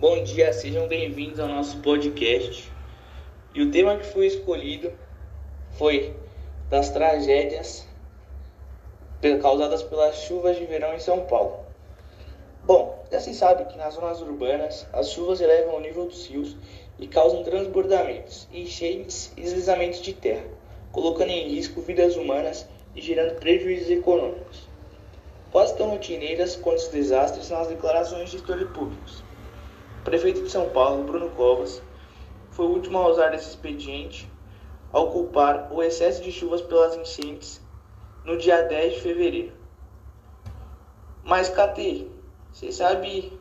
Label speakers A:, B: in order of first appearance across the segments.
A: Bom dia, sejam bem-vindos ao nosso podcast. E o tema que foi escolhido foi das tragédias causadas pelas chuvas de verão em São Paulo. Bom, já se sabe que nas zonas urbanas as chuvas elevam o nível dos rios e causam transbordamentos, enchentes e deslizamentos de terra, colocando em risco vidas humanas e gerando prejuízos econômicos. Quase tão rotineiras quanto os desastres são as declarações de gestores públicos. Prefeito de São Paulo, Bruno Covas, foi o último a usar esse expediente ao culpar o excesso de chuvas pelas enchentes no dia 10 de fevereiro. Mas, Cate, você sabe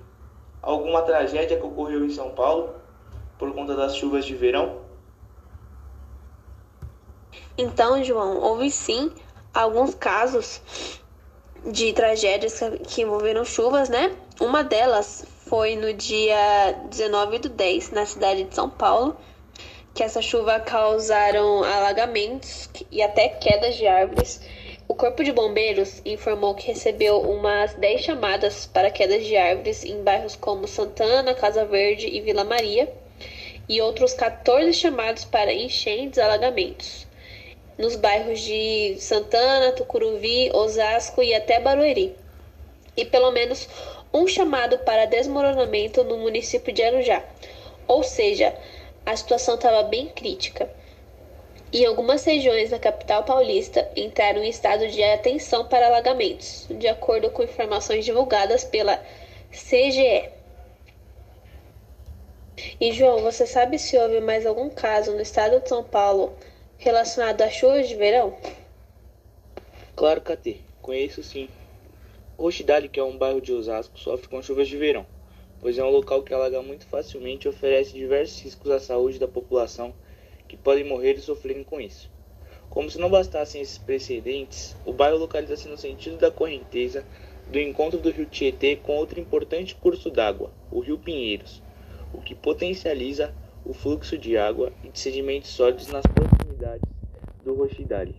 A: alguma tragédia que ocorreu em São Paulo por conta das chuvas de verão?
B: Então, João, houve sim alguns casos de tragédias que envolveram chuvas, né? Uma delas foi no dia 19 do 10, na cidade de São Paulo, que essa chuva causaram alagamentos e até quedas de árvores. O Corpo de Bombeiros informou que recebeu umas 10 chamadas para quedas de árvores em bairros como Santana, Casa Verde e Vila Maria, e outros 14 chamados para enchentes e alagamentos nos bairros de Santana, Tucuruvi, Osasco e até Barueri. E pelo menos um chamado para desmoronamento no município de Arujá. Ou seja, a situação estava bem crítica. Em algumas regiões da capital paulista entraram em estado de atenção para alagamentos, de acordo com informações divulgadas pela CGE. E João, você sabe se houve mais algum caso no estado de São Paulo relacionado às chuvas de verão?
A: Claro, Catê, conheço sim. Roxidale, que é um bairro de Osasco, sofre com chuvas de verão, pois é um local que alaga muito facilmente e oferece diversos riscos à saúde da população que podem morrer e sofrerem com isso. Como se não bastassem esses precedentes, o bairro localiza-se no sentido da correnteza do encontro do rio Tietê com outro importante curso d'água, o rio Pinheiros, o que potencializa o fluxo de água e de sedimentos sólidos nas proximidades do Roxidale.